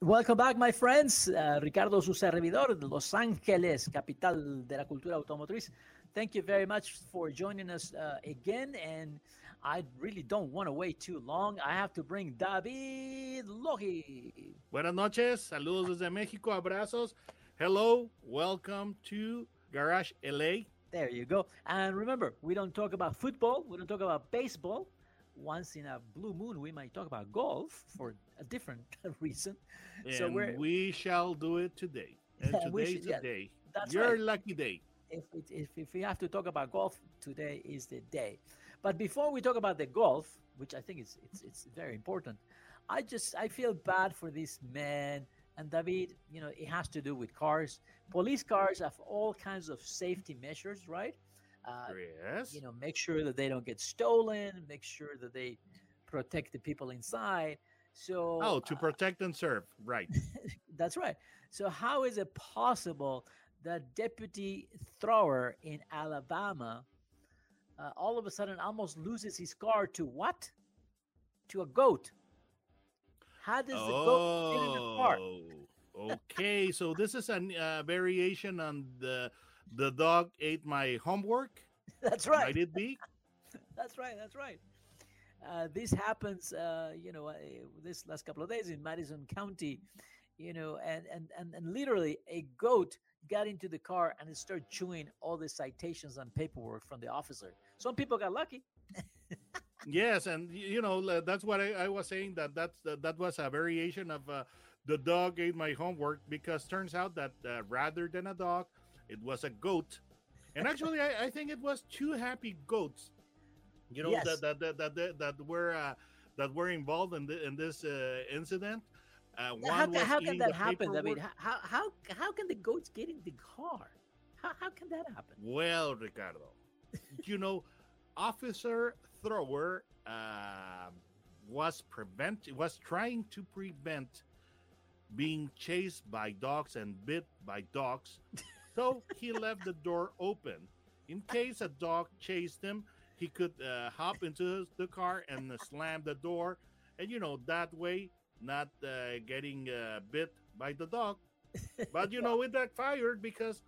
Welcome back, my friends. Uh, Ricardo, su servidor Los Ángeles, capital de la cultura automotriz. Thank you very much for joining us uh, again. And I really don't want to wait too long. I have to bring David Logi. Buenas noches. Saludos desde México. Abrazos. Hello. Welcome to Garage LA. There you go. And remember, we don't talk about football, we don't talk about baseball. Once in a blue moon, we might talk about golf for a different reason. And so we're we shall do it today. And We today's should- the yeah, day. that's Your right. lucky day. if, it, if if we have to talk about golf, today is the day. But before we talk about the golf, which I think is it's it's very important, I just I feel bad for this man and David. You know, it has to do with cars. Police cars have all kinds of safety measures, right? Uh, yes. you know, make sure that they don't get stolen, make sure that they protect the people inside. So oh, to uh, protect and serve. Right. that's right. So how is it possible that Deputy Thrower in Alabama uh, all of a sudden almost loses his car to what? To a goat. How does the goat get in the car? Oh, okay. So this is a uh, variation on the the dog ate my homework. That's right. Might it be? That's right. That's right. Uh, this happens, uh, you know, uh, this last couple of days in Madison County, you know, and and and, and literally a goat got into the car and it started chewing all the citations and paperwork from the officer. Some people got lucky. Yes, and you know that's what I, I was saying that that's that, that was a variation of uh, the dog ate my homework because turns out that uh, rather than a dog, it was a goat, and actually I, I think it was two happy goats, you know Yes. that, that, that that that were uh, that were involved in the, in this uh, incident. Uh, one How, was how can that happen? I mean, how, how how can the goats get in the car? How, how can that happen? Well, Ricardo, you know, Officer Thrower um was prevent was trying to prevent being chased by dogs and bit by dogs, so he left the door open in case a dog chased him. He could uh, hop into the car and uh, slam the door, and you know that way not uh, getting uh, bit by the dog. But you know it backfired because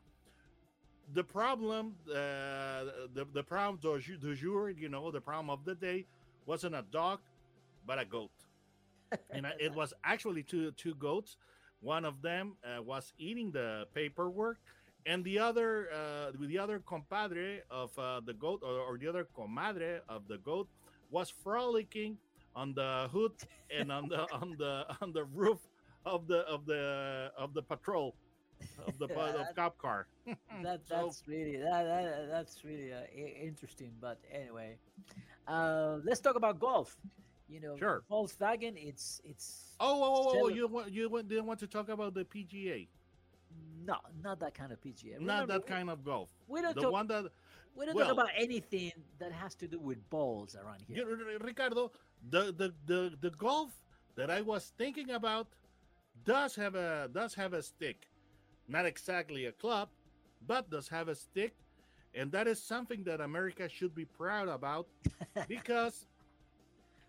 the problem, uh, the the problem du jour- you know, the problem of the day wasn't a dog, but a goat, and uh, it was actually two two goats. One of them was eating the paperwork, and the other uh, the other compadre of uh, the goat or, or the other comadre of the goat was frolicking on the hood and on the on the on the roof of the of the of the patrol of the Yeah, of cop car. that So- that's really that, that that's really uh, interesting. But anyway, uh, let's talk about golf. You know, Sure. Volkswagen. It's it's Oh, oh, oh, oh, you want you want, didn't want to talk about the PGA, no, not that kind of PGA. not that kind of golf. We don't The talk. one that we don't well- talk about anything that has to do with balls around here. Ricardo, the, the the the golf that I was thinking about does have a does have a stick, not exactly a club, but does have a stick, and that is something that America should be proud about because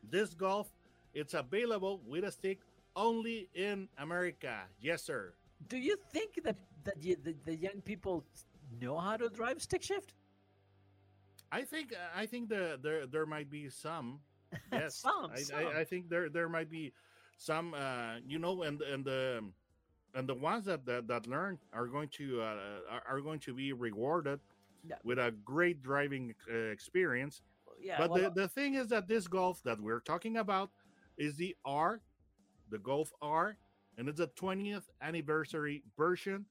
this golf it's available with a stick only in America. Yes, sir. Do you think that that you, the, the young people know how to drive stick shift? I think I think the, there there might be some. Yes, Some, I, some. I, I think there there might be some. Uh, you know, and and the and the ones that that, that learn are going to uh, are, are going to be rewarded Yeah. with a great driving uh, experience. Yeah, but well, the, the thing is that this golf that we're talking about is the R the Golf R, and it's a 20th anniversary version.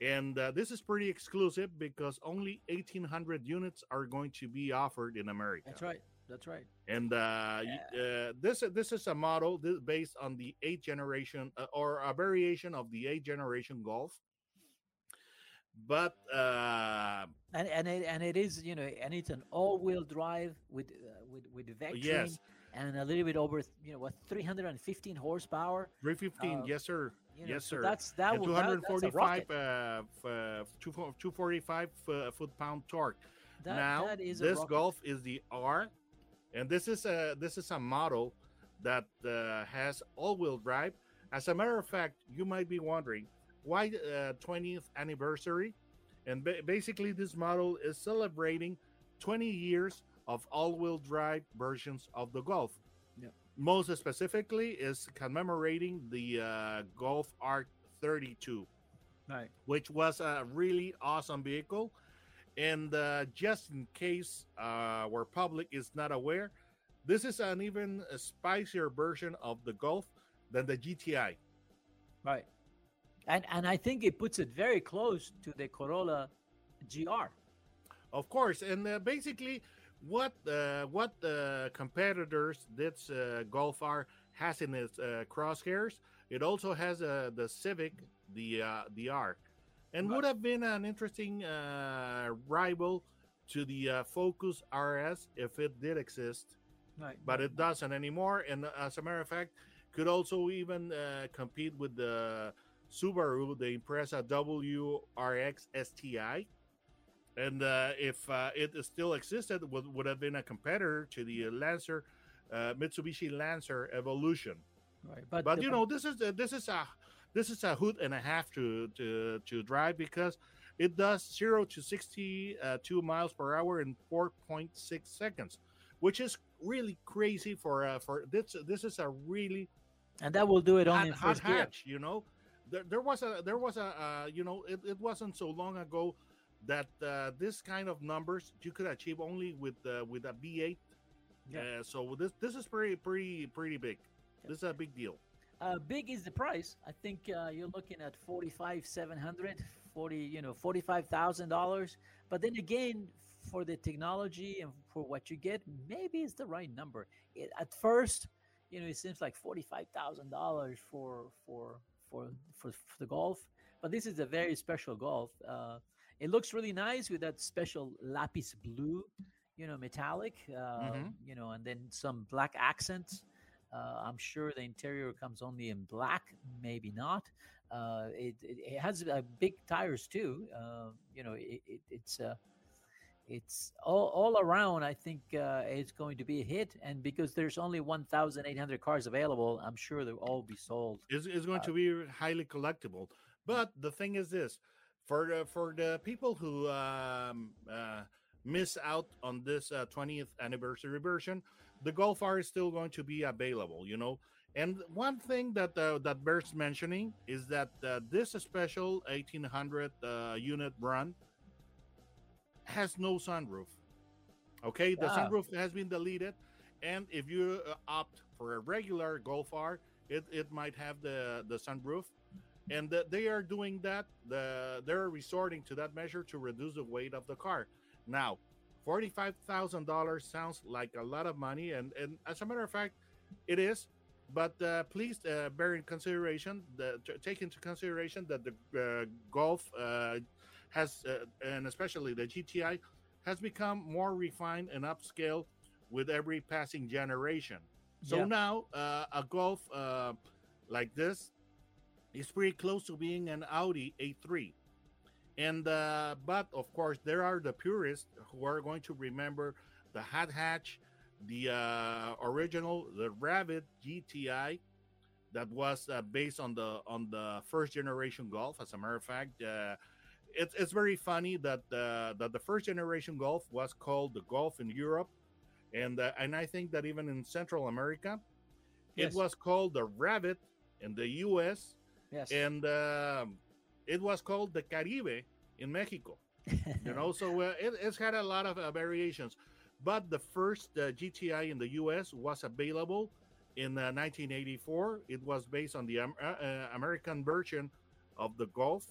And uh, this is pretty exclusive because only 1,800 units are going to be offered in America. That's right. That's right. And uh, y- uh, this this is a model this, based on the eighth generation uh, or a variation of the eighth generation Golf. But uh, And and it, and it is you know and it's an all-wheel drive with uh, with with vectoring yes, and a little bit over you know what 315 horsepower. 315, uh, yes, sir. You know, Yes, so sir. That's that. and will- that- that's a 245 rocket. uh, f- uh, 2 245 uh, foot pound torque. That- now that is this. Golf is the R, and this is a this is a model that uh, has all-wheel drive. As a matter of fact, you might be wondering why uh, 20th anniversary, and ba- basically this model is celebrating 20 years of all-wheel drive versions of the Golf. Yep. Most specifically, is commemorating the uh, Golf R32 Right. which was a really awesome vehicle. And uh, just in case uh, our public is not aware, this is an even spicier version of the Golf than the GTI. Right. And and I think it puts it very close to the Corolla GR. Of course, and uh, basically, what uh, what the competitors this uh, Golf R has in its uh, crosshairs, it also has uh, the Civic, the uh, the R, and would have been an interesting uh, rival to the uh, Focus RS if it did exist. Right. but it doesn't anymore. And uh, as a matter of fact, could also even uh, compete with the Subaru, the Impreza WRX STI. And uh, if uh, it still existed, would, would have been a competitor to the Lancer, uh, Mitsubishi Lancer Evolution. Right. But But you know, this is a, this is a this is a hoot and a half to to to drive because it does zero to sixty uh, miles per hour in four point six seconds, which is really crazy for uh, for this. This is a really and that will do it only hot, hot hatch. You know, there, there was a there was a uh, you know it, it wasn't so long ago that uh, this kind of numbers you could achieve only with uh, with a V8. Yeah. Uh, so this this is pretty pretty pretty big. This is a big deal. Uh, big is the price. I think uh, you're looking at 45 700 40 you know $45,000 but then again for the technology and for what you get maybe it's the right number it, at first you know it seems like $45,000 for for for for for the golf but this is a very special golf uh, it looks really nice with that special lapis blue you know metallic uh, Mhm. you know and then some black accents uh, I'm sure the interior comes only in black, maybe not. Uh, it, it, it has uh, big tires too. Uh, you know, it, it, it's uh, it's all, all around. I think uh, it's going to be a hit, and because there's only 1,800 cars available, I'm sure they'll all be sold. is, is going Uh, to be highly collectible. But the thing is this for the for the people who um, uh, miss out on this uh, 20th anniversary version, the Golf R is still going to be available. You know, and one thing that uh, that bears mentioning is that uh, this special 1800 uh, unit run has no sunroof. Okay, the sunroof has been deleted, and if you uh, opt for a regular Golf R, it, it might have the the sunroof, and that they are doing that. The they're resorting to that measure to reduce the weight of the car. Now, forty five thousand dollars sounds like a lot of money, and and as a matter of fact, it is. But uh, please uh, bear in consideration the take into consideration that the uh, Golf uh, has, uh, and especially the GTI, has become more refined and upscale with every passing generation. So Yeah. now uh, a Golf uh, like this is pretty close to being an Audi A3. And uh, but of course there are the purists who are going to remember the hot hatch, the uh, original, the Rabbit GTI, that was uh, based on the on the first generation Golf. As a matter of fact, uh, it's it's very funny that uh, that the first generation Golf was called the Golf in Europe, and uh, and I think that even in Central America, Yes. it was called the Rabbit in the U.S. Yes. and um, it was called the Caribe in Mexico. You know, so uh, it, it's had a lot of uh, variations. But the first uh, GTI in the U.S. was available in uh, 1984. It was based on the um, uh, uh, American version of the Golf.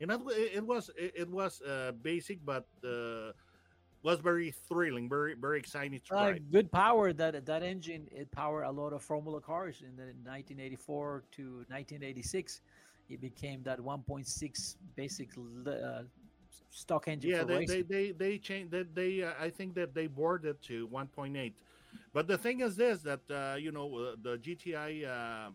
And it, it was it, it was uh, basic, but uh, was very thrilling, very very exciting to Uh, good power that that engine it powered a lot of Formula cars in the 1984 to 1986. It became that 1.6 basic uh, stock engine yeah they, they they they changed that they uh, i think that they bored it to 1.8 but the thing is this that uh, you know uh, the gti uh,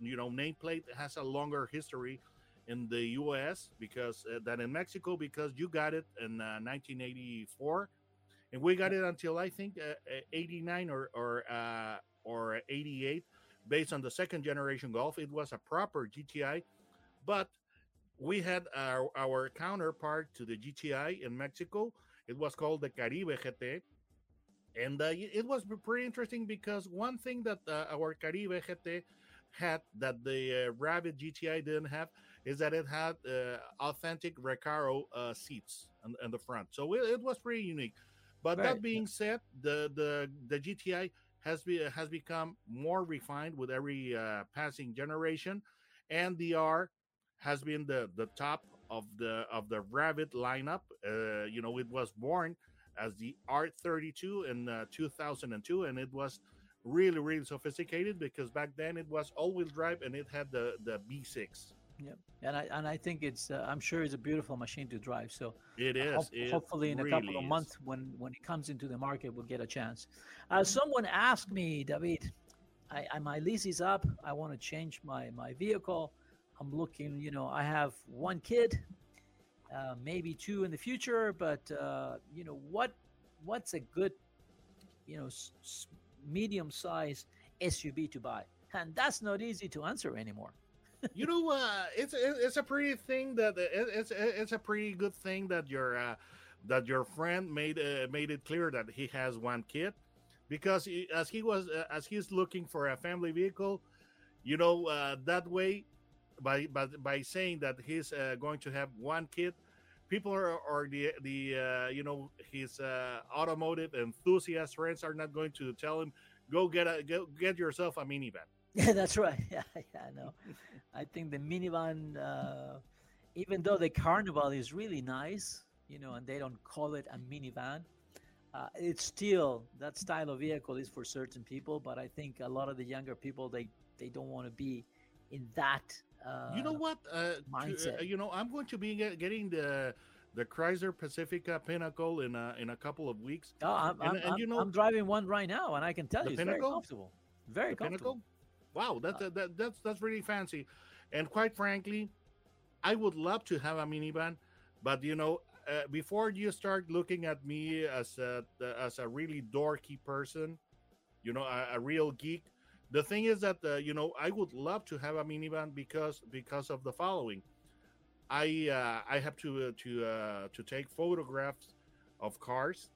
you know nameplate has a longer history in the us because uh, than in mexico because you got it in uh, 1984 and we got it until i think uh, uh, 89 or or uh, or 88 based on the second generation golf it was a proper gti but we had our, our counterpart to the GTI in Mexico. It was called the Caribe GT. And uh, it was pretty interesting because one thing that our Caribe GT had that the uh, Rabbit GTI didn't have is that it had uh, authentic Recaro uh, seats in, in the front. So it, it was pretty unique. But Right, that being said, the, the, the GTI has, be, has become more refined with every uh, passing generation. And the R has been the the top of the of the Rabbit lineup. Uh, you know, it was born as the R32 in uh, 2002, and it was really really sophisticated because back then it was all-wheel drive and it had the the B6. Yeah, and I and I think it's uh, I'm sure it's a beautiful machine to drive. So It uh, is. hop- it hopefully in a couple of months when when it comes into the market, we'll get a chance. Uh, someone asked me, David, I, I my lease is up. I want to change my my vehicle. I'm looking, you know, I have one kid, uh, maybe two in the future, but uh, you know, what what's a good, you know, s- s- medium size SUV to buy? And that's not easy to answer anymore. You know, uh, it's it's a pretty thing that it's it's a pretty good thing that your uh, that your friend made uh, made it clear that he has one kid, because he, as he was uh, as he's looking for a family vehicle, you know, uh, that way, by by by saying that he's uh, going to have one kid, people are or the the uh, you know his uh, automotive enthusiast friends are not going to tell him go get a go get yourself a minivan. Yeah, that's right. Yeah, yeah, I know. I think the minivan, uh, even though the Carnival is really nice, you know, and they don't call it a minivan, uh, it's still that style of vehicle is for certain people. But I think a lot of the younger people they they don't want to be in that. Uh, you know what? Uh, to- mindset. uh, you know, I'm going to be get, getting the the Chrysler Pacifica Pinnacle in a in a couple of weeks. Oh, I'm, and- I'm, and you know- I'm driving one right now, and I can tell you it's very comfortable. Very The comfortable. Pinnacle. Wow, that, that, that that's that's really fancy. And quite frankly, I would love to have a minivan, but you know, uh, before you start looking at me as a as a really dorky person, you know, a, a real geek. The thing is that uh, you know I would love to have a minivan because because of the following. I uh, I have to uh, to uh, to take photographs of cars,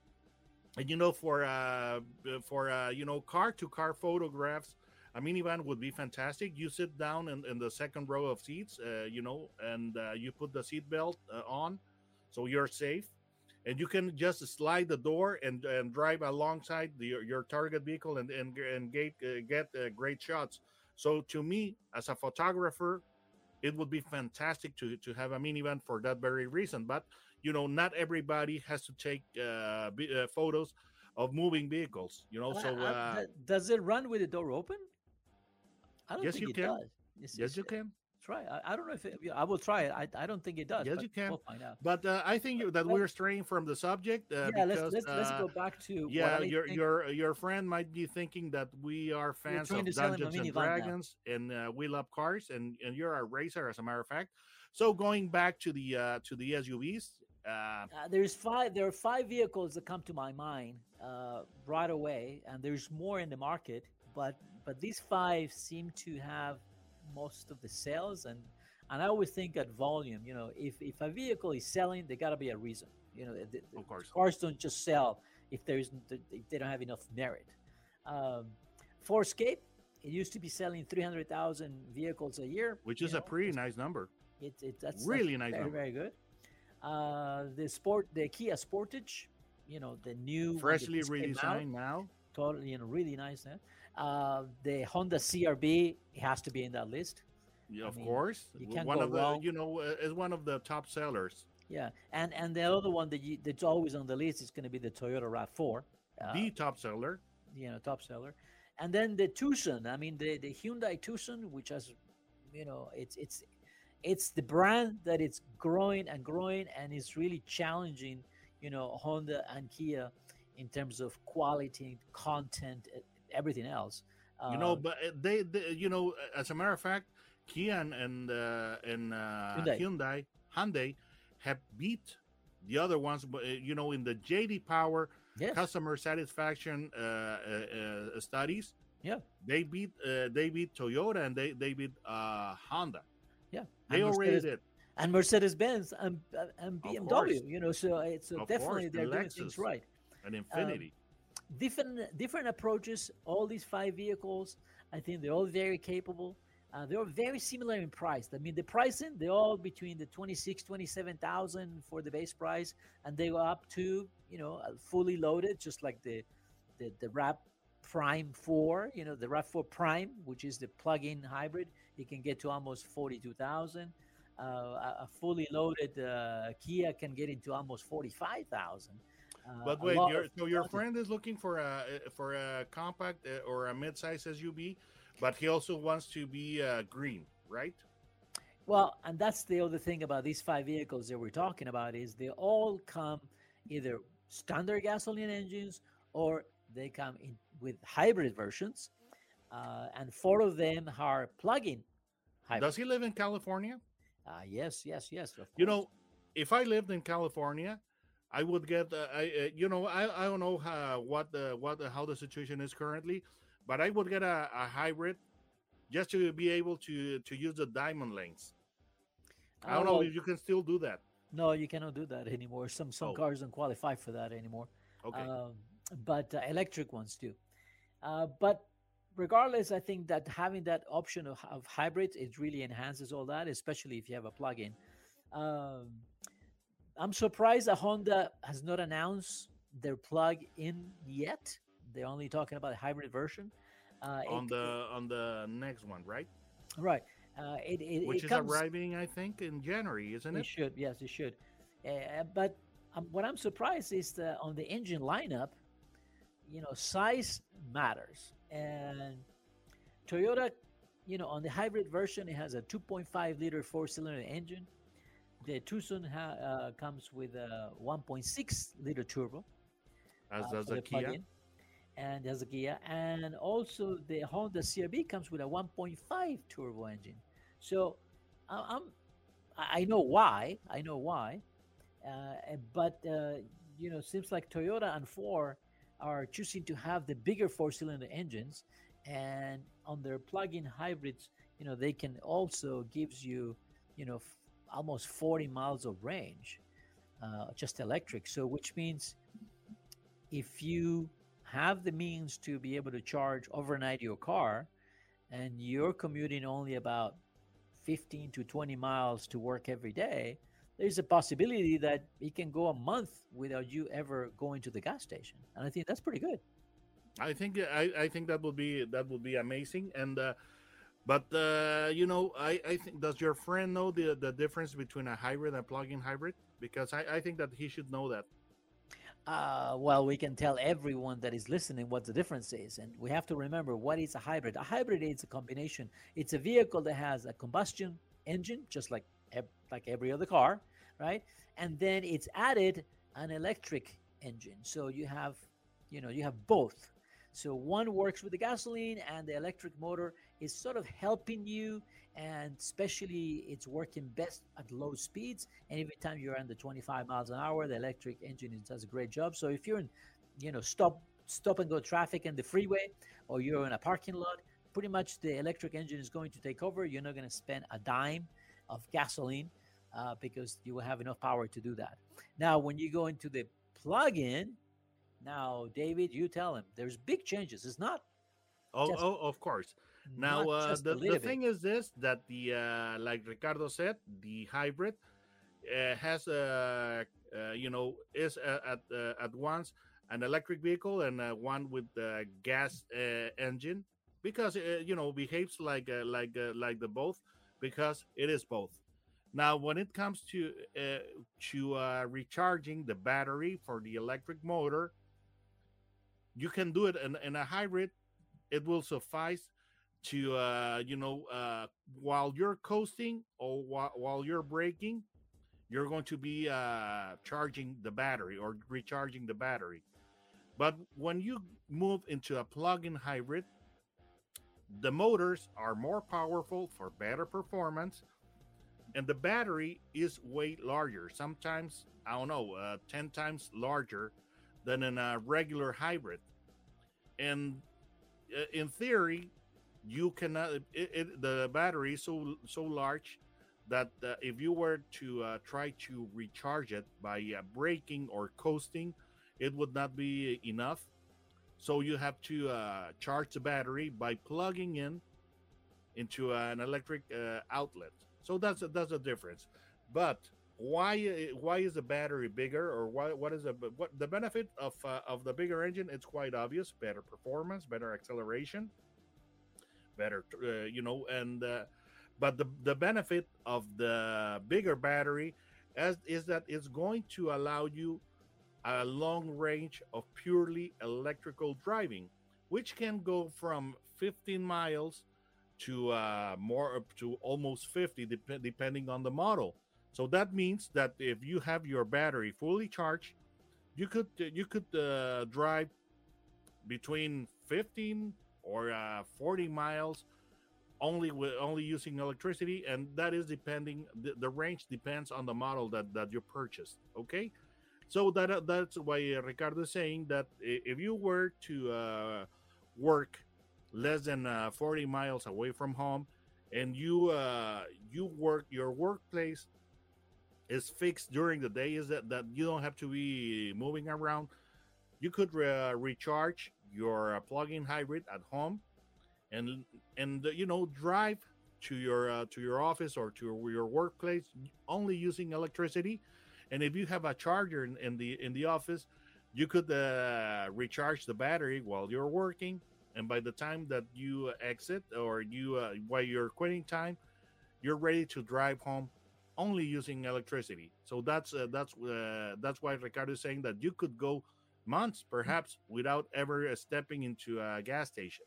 and you know for uh, for uh, you know car to car photographs, a minivan would be fantastic. You sit down in, in the second row of seats, uh, you know, and uh, you put the seatbelt uh, on, so you're safe, and you can just slide the door and, and drive alongside the, your, target vehicle and and, and get uh, get uh, great shots. So to me, as a photographer, it would be fantastic to to have a minivan for that very reason. But you know, not everybody has to take uh, uh, photos of moving vehicles. You know, so uh, does it run with the door open? I don't Yes, think you it can. does. It's- yes, it's- you can. Try. I, I don't know if it, I will try it. I, I don't think it does. Yes, but you can. We'll find out. But uh, I think you- that we're straying from the subject. Uh, yeah, because, let's let's, let's uh, go back to Yeah, your think- your your friend might be thinking that we are fans of to sell him a Dungeons and. Dragons and uh, we love cars, and and you're a racer, as a matter of fact. So going back to the uh, to the SUVs, uh, Uh, there's five. There are five vehicles that come to my mind uh, right away, and there's more in the market. But but these five seem to have most of the sales, and and I always think at volume. You know, if if a vehicle is selling, there got to be a reason. You know, the, the of course, cars don't just sell if there's if they don't have enough merit. Um, Ford Escape, it used to be selling 300,000 vehicles a year, which is a pretty nice number. It, it, that's Really nice very, number. very good. Uh, the sport, the Kia Sportage, you know, the new Freshly came out, redesigned now. totally, you know, really nice. Huh? Uh, the Honda CR-V has to be in that list. Yeah, I of mean, course. you can't one go of the wrong. you know uh, is one of the top sellers. Yeah, and and the other one that you, that's always on the list is going to be the Toyota Rav4. Uh, the top seller. you know top seller and then the tucson i mean the, the hyundai tucson which has you know it's it's it's the brand that it's growing and growing and is really challenging you know honda and kia in terms of quality content everything else you know, Uh, but uh, they, they, you know, as a matter of fact, Kia and and, uh, and uh, Hyundai. Hyundai. Hyundai have beat the other ones. But uh, you know, in the JD Power yes customer satisfaction uh, uh, uh, studies, Yeah. they beat uh, they beat Toyota and they they beat uh, Honda. yeah They and already mercedes, did. and mercedes-benz and, and bmw you know so it's so definitely course, they're doing things right An Infiniti. Different different approaches all these five vehicles i think they're all very capable. Uh, they're very similar in price. I mean the pricing they're all between the 26 27000 for the base price and they go up to you know uh, fully loaded just like the the, the RAV prime 4 you know the RAV 4 prime which is the plug-in hybrid. It can get to almost 42000 uh, a fully loaded uh, kia can get into almost 45000 uh, But wait, your, so your friend is looking for a uh, for a compact uh, or a mid-size SUV, but he also wants to be uh, green, right? Well, and that's the other thing about these five vehicles that we're talking about is they all come either standard gasoline engines or they come in with hybrid versions, uh, and four of them are plug-in hybrid. Does he live in California? Uh, yes, yes, yes. You know, if I lived in California, I would get. Uh, I uh, you know I, I don't know how, what the what the, how the situation is currently, but I would get a, a hybrid just to be able to to use the diamond lanes. I Uh, don't know if you can still do that. no, you cannot do that anymore. Some some Oh. cars don't qualify for that anymore. Okay. um, but uh, electric ones do. Uh, but regardless, I think that having that option of, of hybrids it really enhances all that, especially if you have a plug-in. Um, I'm surprised that Honda has not announced their plug-in yet. They're only talking about a hybrid version. Uh, on it- the on the next one, right? right, uh, it, it, Which it is comes, arriving, I think, in January, isn't It it? should, yes, it should. Uh, but um, what I'm surprised is that on the engine lineup, you know, size matters. And Toyota, you know, on the hybrid version, it has a 2.5 liter four cylinder engine. The Tucson ha- uh, comes with a 1.6 liter turbo. As uh, does the Kia. plug-in, and has a Kia, and also the Honda CRV comes with a 1.5 turbo engine. So I- I'm, I know why, I know why, uh, but uh, you know, seems like Toyota and Ford are choosing to have the bigger four-cylinder engines, and on their plug-in hybrids, you know, they can also gives you, you know, almost 40 miles of range, uh, just electric. So which means if you have the means to be able to charge overnight your car and you're commuting only about 15 to 20 miles to work every day there's a possibility that it can go a month without you ever going to the gas station and i think that's pretty good I think I, I think that would be that would be amazing. And uh, but uh, you know, I, I think does your friend know the the difference between a hybrid and plug-in hybrid? Because I, I think that he should know that. uh, well we can tell everyone that is listening what the difference is and we have to remember what is a hybrid. A hybrid is a combination. It's a vehicle that has a combustion engine just like like every other car right? And then it's added an electric engine. So you have you know you have both. So one works with the gasoline and the electric motor is sort of helping you and especially it's working best at low speeds. And every time you're under 25 miles an hour the electric engine does a great job. So if you're in you know stop stop and go traffic in the freeway or you're in a parking lot pretty much the electric engine is going to take over. You're not going to spend a dime of gasoline uh, because you will have enough power to do that. Now when you go into the plug-in now david you tell him there's big changes. It's not Oh, Just- oh of course. Now uh, the, the thing is this that the uh, like Ricardo said, the hybrid uh, has uh, uh, you know is uh, at uh, at once an electric vehicle and uh, one with the gas uh, engine because uh, you know behaves like uh, like uh, like the both because it is both. Now, when it comes to uh, to uh, recharging the battery for the electric motor, you can do it in, in a hybrid. It will suffice to uh, you know uh, while you're coasting or while, while you're braking, you're going to be uh, charging the battery or recharging the battery. But when you move into a plug-in hybrid, the motors are more powerful for better performance, and the battery is way larger. Sometimes I don't know, uh, ten times larger than in a regular hybrid. And uh, in theory, you cannot. It, it, the battery is so so large that uh, if you were to uh, try to recharge it by uh, braking or coasting, it would not be enough. So you have to uh, charge the battery by plugging in into an electric uh, outlet. So that's a, that's a difference. But why why is the battery bigger or why what is the what the benefit of uh, of the bigger engine? It's quite obvious: better performance, better acceleration, better uh, you know, and uh, but the the benefit of the bigger battery as is that it's going to allow you a long range of purely electrical driving, which can go from 15 miles to uh, more up to almost 50, dep- depending on the model. So that means that if you have your battery fully charged, you could you could uh, drive between 15 or uh, 40 miles only with only using electricity and that is depending the, the range depends on the model that that you purchased okay so that uh, that's why Ricardo is saying that if you were to uh, work less than uh, 40 miles away from home, and you uh, you work your workplace is fixed during the day, is that that you don't have to be moving around. You could uh, recharge your uh, plug-in hybrid at home, and and you know drive to your to your office or to your workplace only using electricity and if you have a charger in, in the in the office, you could uh, recharge the battery while you're working. And by the time that you exit or you uh, while you're quitting time, you're ready to drive home only using electricity. So that's uh, that's uh, that's why Ricardo is saying that you could go months perhaps without ever stepping into a gas station.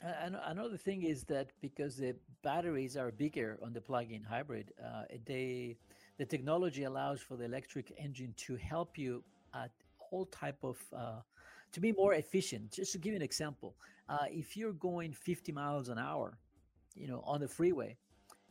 And another thing is that because the batteries are bigger on the plug-in hybrid, uh, they the technology allows for the electric engine to help you at all type of uh, to be more efficient. Just to give you an example, uh, if you're going 50 miles an hour, you know, on the freeway,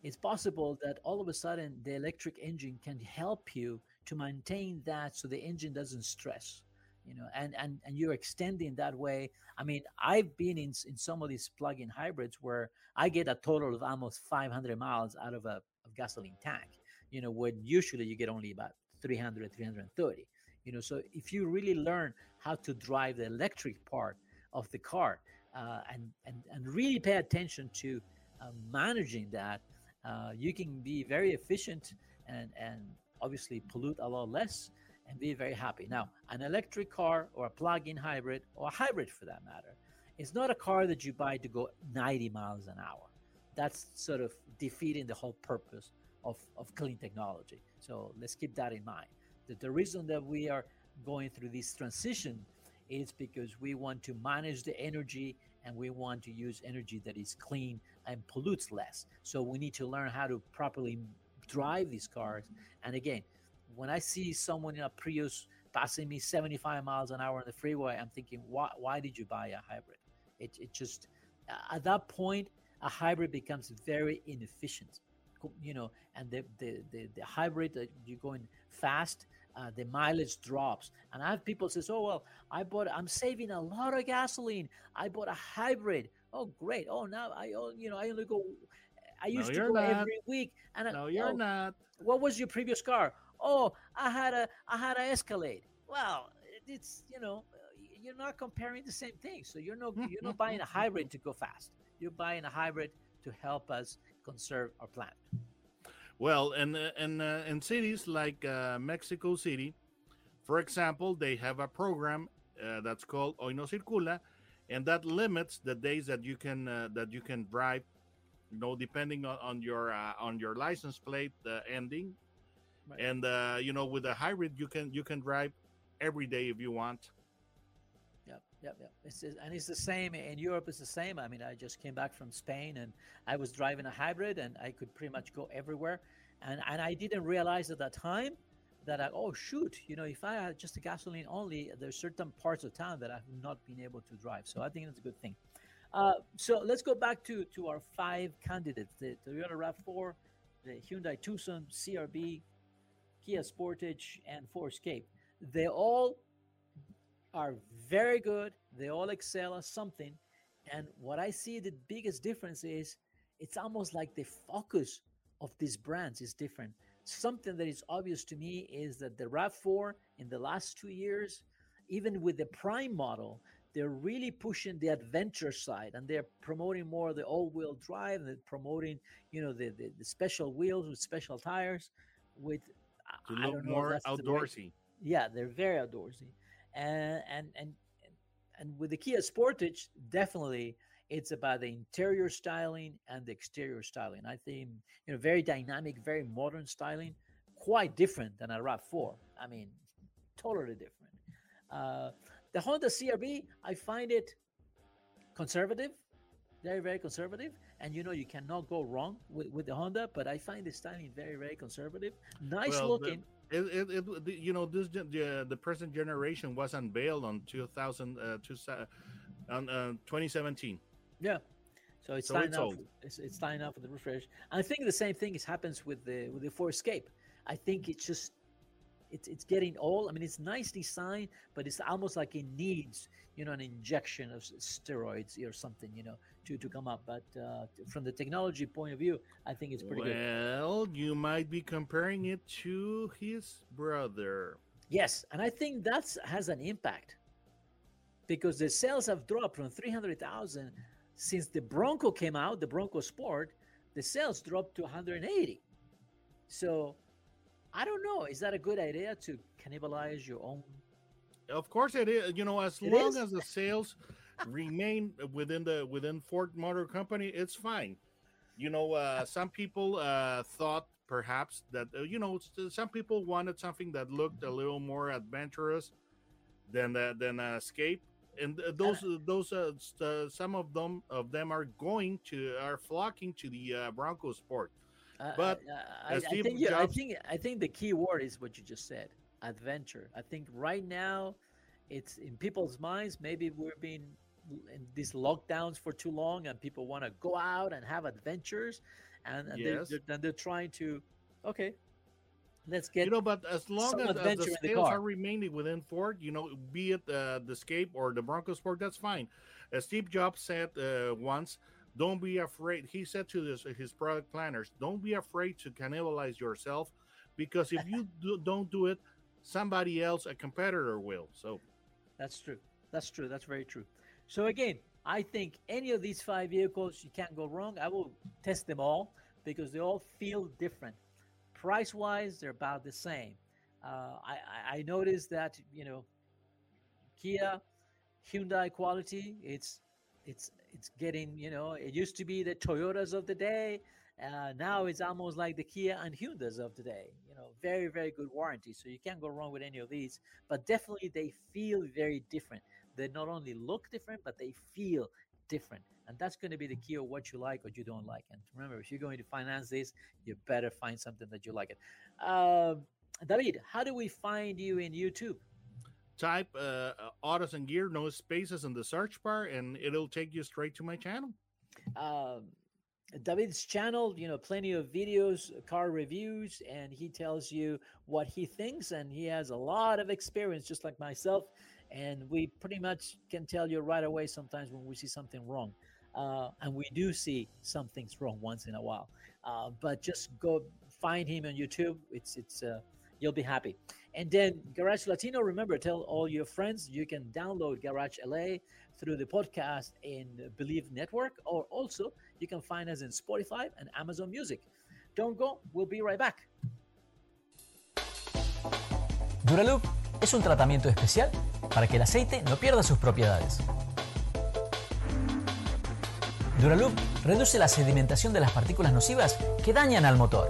it's possible that all of a sudden the electric engine can help you to maintain that so the engine doesn't stress you know and and and you're extending that way. I mean i've been in in some of these plug-in hybrids where i get a total of almost 500 miles out of a, gasoline tank you know when usually you get only about 300 330 you know. So if you really learn how to drive the electric part of the car uh, and, and and really pay attention to uh, managing that uh, you can be very efficient and and obviously pollute a lot less and be very happy now an electric car or a plug-in hybrid or a hybrid for that matter is not a car that you buy to go 90 miles an hour that's sort of defeating the whole purpose of, of clean technology. So let's keep that in mind. That the reason that we are going through this transition is because we want to manage the energy and we want to use energy that is clean and pollutes less. So we need to learn how to properly drive these cars. And again, when I see someone in a Prius passing me 75 miles an hour on the freeway, I'm thinking, why, why did you buy a hybrid? It, it just, at that point, a hybrid becomes very inefficient you know, and the the the, the hybrid that you're going fast, uh, the mileage drops. And I have people says, "Oh well, I bought. I'm saving a lot of gasoline. I bought a hybrid. Oh great. Oh now I oh, you know I only go. I used no, to go not. every week. And no, you're oh, not. What was your previous car? Oh, I had a I had a Escalade. Well, it's you know you're not comparing the same thing. So you're not you're not buying a hybrid to go fast. You're buying a hybrid to help us conserve our planet. Well, and and uh, in cities like uh, Mexico City, for example, they have a program uh, that's called Hoy No Circula, and that limits the days that you can uh, that you can drive. You know, depending on, on your uh, on your license plate uh, ending, Right. and uh, you know, with a hybrid, you can you can drive every day if you want. Yep, yep, yep. It's, and it's the same in Europe. It's the same. I mean, I just came back from Spain and I was driving a hybrid, and I could pretty much go everywhere. And and I didn't realize at that time that I oh shoot, you know, if I had just a gasoline only, there's certain parts of town that I've not been able to drive. So I think that's a good thing. Uh, so let's go back to to our five candidates: the Toyota Rav4, the Hyundai Tucson, CR-V, Kia Sportage, and Ford Escape. They all are very good. They all excel at something. And what I see the biggest difference is it's almost like the focus of these brands is different. Something that is obvious to me is that the RAV4 in the last two years, even with the Prime model, they're really pushing the adventure side and they're promoting more the all-wheel drive and promoting, you know, the, the, the special wheels with special tires with To look more that's the outdoorsy. yeah they're very outdoorsy. And and and and with the kia sportage definitely it's about the interior styling and the exterior styling. I think you know very dynamic very modern styling quite different than a rav4 i mean totally different. Uh, the honda CR-V i find it conservative very very conservative and you know you cannot go wrong with, with the honda but i find the styling very very conservative nice Well, the- looking It, it, it, you know, this the, the present generation was unveiled on 2000, uh, two, on uh, 2017. Yeah. So it's So time it's now. old. For, it's, it's time now for the refresh. I think the same thing is happens with the with the Ford Escape. I think it's just it's it's getting old. I mean, it's nice design, but it's almost like it needs you know an injection of steroids or something you know to to come up. But uh, from the technology point of view, I think it's pretty good. Well, you might be comparing it to his brother. Yes, and I think that has an impact because the sales have dropped from 300,000 since the Bronco came out, the Bronco Sport, the sales dropped to 180. So I don't know, is that a good idea to cannibalize your own? Of course, it is. You know, as It long is? as the sales remain within the within Ford Motor Company, it's fine. You know, uh, some people uh, thought perhaps that uh, you know some people wanted something that looked a little more adventurous than uh, than uh, Escape, and uh, those those uh, s- uh, some of them of them are going to are flocking to the uh, Bronco Sport. Uh, But, I, I, I think you, I think I think the key word is what you just said, adventure. I think right now, it's in people's minds. Maybe we're being in these lockdowns for too long, and people want to go out and have adventures, and, and Yes. they're, they're, they're trying to, okay, let's get you know, but as long as, as the in the are remaining within Ford, you know, be it uh, the Escape or the Bronco Sport, that's fine. As Steve Jobs said uh, once, don't be afraid. He said to this, his product planners, don't be afraid to cannibalize yourself, because if you do, don't do it, somebody else, a competitor, will. So That's true. That's true. That's very true. So again, I think any of these five vehicles you can't go wrong. I will test them all because they all feel different. Price wise, they're about the same. Uh, I, I I noticed that you know, Kia, Hyundai quality. It's it's it's getting you know. It used to be the Toyotas of the day. Uh, now it's almost like the Kia and Hyundai's of the day. You know, very very good warranty. So you can't go wrong with any of these but definitely they feel very different. They not only look different, but they feel different. And that's going to be the key of what you like or you don't like. And remember, if you're going to finance this, you better find something that you like it. Um David, how do we find you in YouTube? Type uh, uh, autos and gear, no spaces in the search bar, and it'll take you straight to my channel. Um, David's channel, you know, plenty of videos, car reviews, and he tells you what he thinks. And he has a lot of experience, just like myself. And we pretty much can tell you right away sometimes when we see something wrong. Uh, and we do see some things wrong once in a while. Uh, but just go find him on YouTube. It's it's uh, you'll be happy. And then Garage Latino, remember, tell all your friends you can download Garage LA through the podcast in Believe Network, or also you can find us in Spotify and Amazon Music. Don't go, we'll be right back. Duraloop es un tratamiento especial para que el aceite no pierda sus propiedades. Duraloop reduce la sedimentación de las partículas nocivas que dañan al motor.